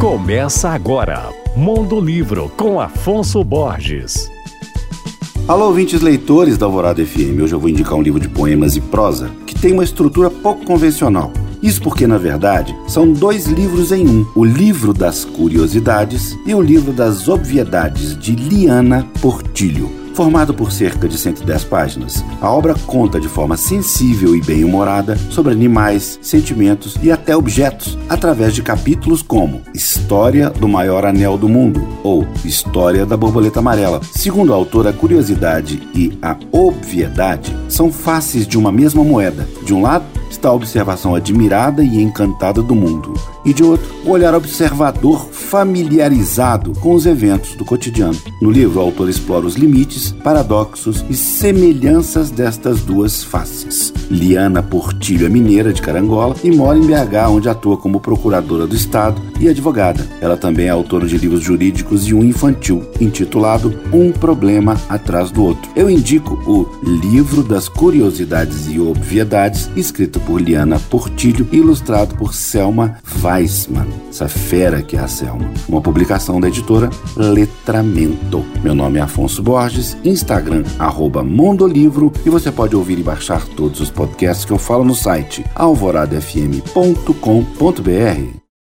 Começa agora, Mundo Livro com Afonso Borges. Alô, ouvintes leitores da Alvorada FM. Hoje eu vou indicar um livro de poemas e prosa que tem uma estrutura pouco convencional. Isso porque, na verdade, são dois livros em um: o livro das curiosidades e o livro das obviedades de Liana Portilho. Formado por cerca de 110 páginas, a obra conta de forma sensível e bem-humorada sobre animais, sentimentos e até objetos, através de capítulos como História do Maior Anel do Mundo ou História da Borboleta Amarela. Segundo a autora, a curiosidade e a obviedade são faces de uma mesma moeda. De um lado, está a observação admirada e encantada do mundo, e de outro, o olhar observador familiarizado com os eventos do cotidiano. No livro, o autor explora os limites, paradoxos e semelhanças destas duas faces. Liana Portilho é mineira de Carangola e mora em BH, onde atua como procuradora do Estado e advogada. Ela também é autora de livros jurídicos e um infantil, intitulado Um Problema Atrás do Outro. Eu indico o Livro das Curiosidades e Obviedades, escrito por Liana Portilho e ilustrado por Selma Weissman, essa fera que é a Selma. Uma publicação da editora Letramento. Meu nome é Afonso Borges, Instagram, arroba Mondolivro, e você pode ouvir e baixar todos os podcasts que eu falo no site alvoradafm.com.br.